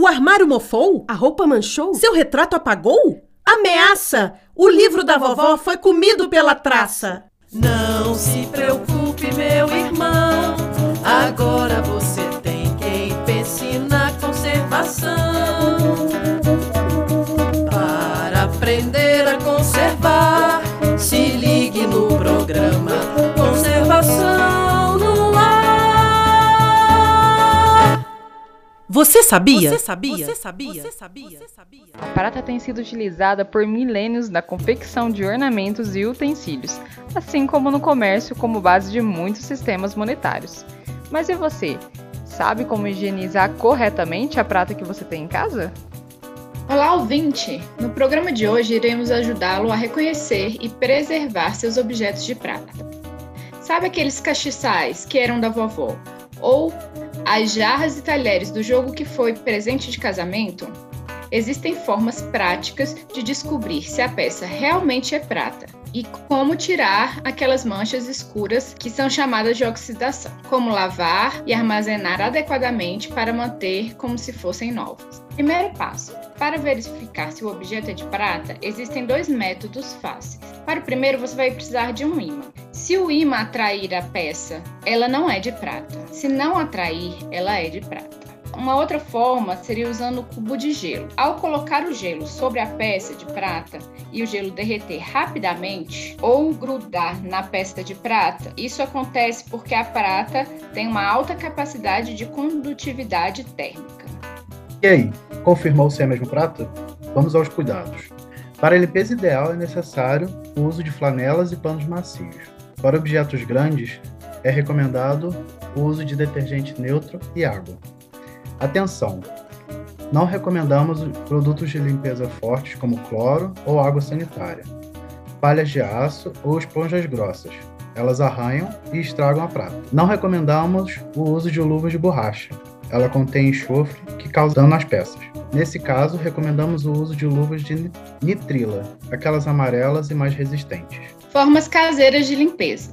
O armário mofou? A roupa manchou? Seu retrato apagou? Ameaça! O livro da vovó foi comido pela traça. Não se preocupe, meu irmão. Agora você tem quem pense na conservação. Você sabia? Você sabia? Você sabia? Você sabia? A prata tem sido utilizada por milênios na confecção de ornamentos e utensílios, assim como no comércio como base de muitos sistemas monetários. Mas e você? Sabe como higienizar corretamente a prata que você tem em casa? Olá, ouvinte! No programa de hoje iremos ajudá-lo a reconhecer e preservar seus objetos de prata. Sabe aqueles castiçais que eram da vovó? Ou as jarras e talheres do jogo que foi presente de casamento? Existem formas práticas de descobrir se a peça realmente é prata e como tirar aquelas manchas escuras que são chamadas de oxidação, como lavar e armazenar adequadamente para manter como se fossem novos. Primeiro passo: para verificar se o objeto é de prata, existem dois métodos fáceis. Para o primeiro, você vai precisar de um ímã. Se o ímã atrair a peça, ela não é de prata. Se não atrair, ela é de prata. Uma outra forma seria usando o cubo de gelo. Ao colocar o gelo sobre a peça de prata e o gelo derreter rapidamente ou grudar na peça de prata, isso acontece porque a prata tem uma alta capacidade de condutividade térmica. E aí, confirmou se é mesmo prata? Vamos aos cuidados. Para a limpeza ideal é necessário o uso de flanelas e panos macios. Para objetos grandes, é recomendado o uso de detergente neutro e água. Atenção! Não recomendamos produtos de limpeza fortes como cloro ou água sanitária, palhas de aço ou esponjas grossas. Elas arranham e estragam a prata. Não recomendamos o uso de luvas de borracha. Ela contém enxofre que causa dano às peças. Nesse caso, recomendamos o uso de luvas de nitrila, aquelas amarelas e mais resistentes. Formas caseiras de limpeza: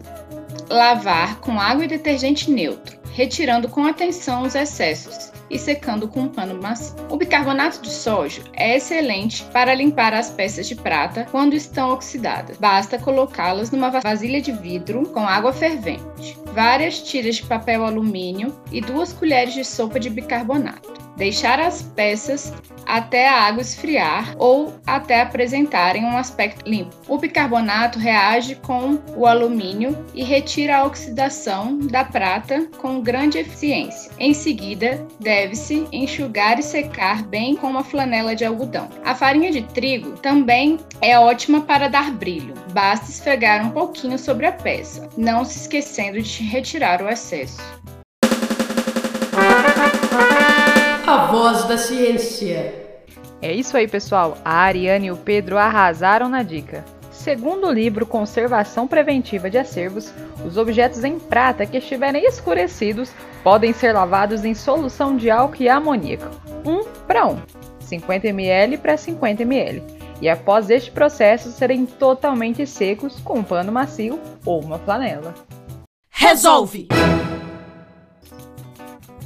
lavar com água e detergente neutro, retirando com atenção os excessos e secando com um pano macio. O bicarbonato de sódio é excelente para limpar as peças de prata quando estão oxidadas. Basta colocá-las numa vasilha de vidro com água fervente, várias tiras de papel alumínio e duas colheres de sopa de bicarbonato. Deixar as peças até a água esfriar ou até apresentarem um aspecto limpo. O bicarbonato reage com o alumínio e retira a oxidação da prata com grande eficiência. Em seguida, deve-se enxugar e secar bem com uma flanela de algodão. A farinha de trigo também é ótima para dar brilho. Basta esfregar um pouquinho sobre a peça, não se esquecendo de retirar o excesso. Voz da ciência. É isso aí, pessoal. A Ariane e o Pedro arrasaram na dica. Segundo o livro Conservação Preventiva de Acervos, os objetos em prata que estiverem escurecidos podem ser lavados em solução de álcool e amoníaco, 1 para 1, 50 ml para 50 ml, e após este processo serem totalmente secos com um pano macio ou uma flanela. Resolve!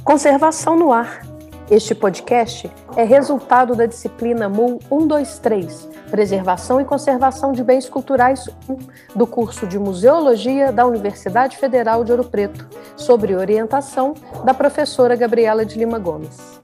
Conservação no ar. Este podcast é resultado da disciplina MUL 123, Preservação e Conservação de Bens Culturais 1, do curso de Museologia da Universidade Federal de Ouro Preto, sobre orientação da professora Gabriela de Lima Gomes.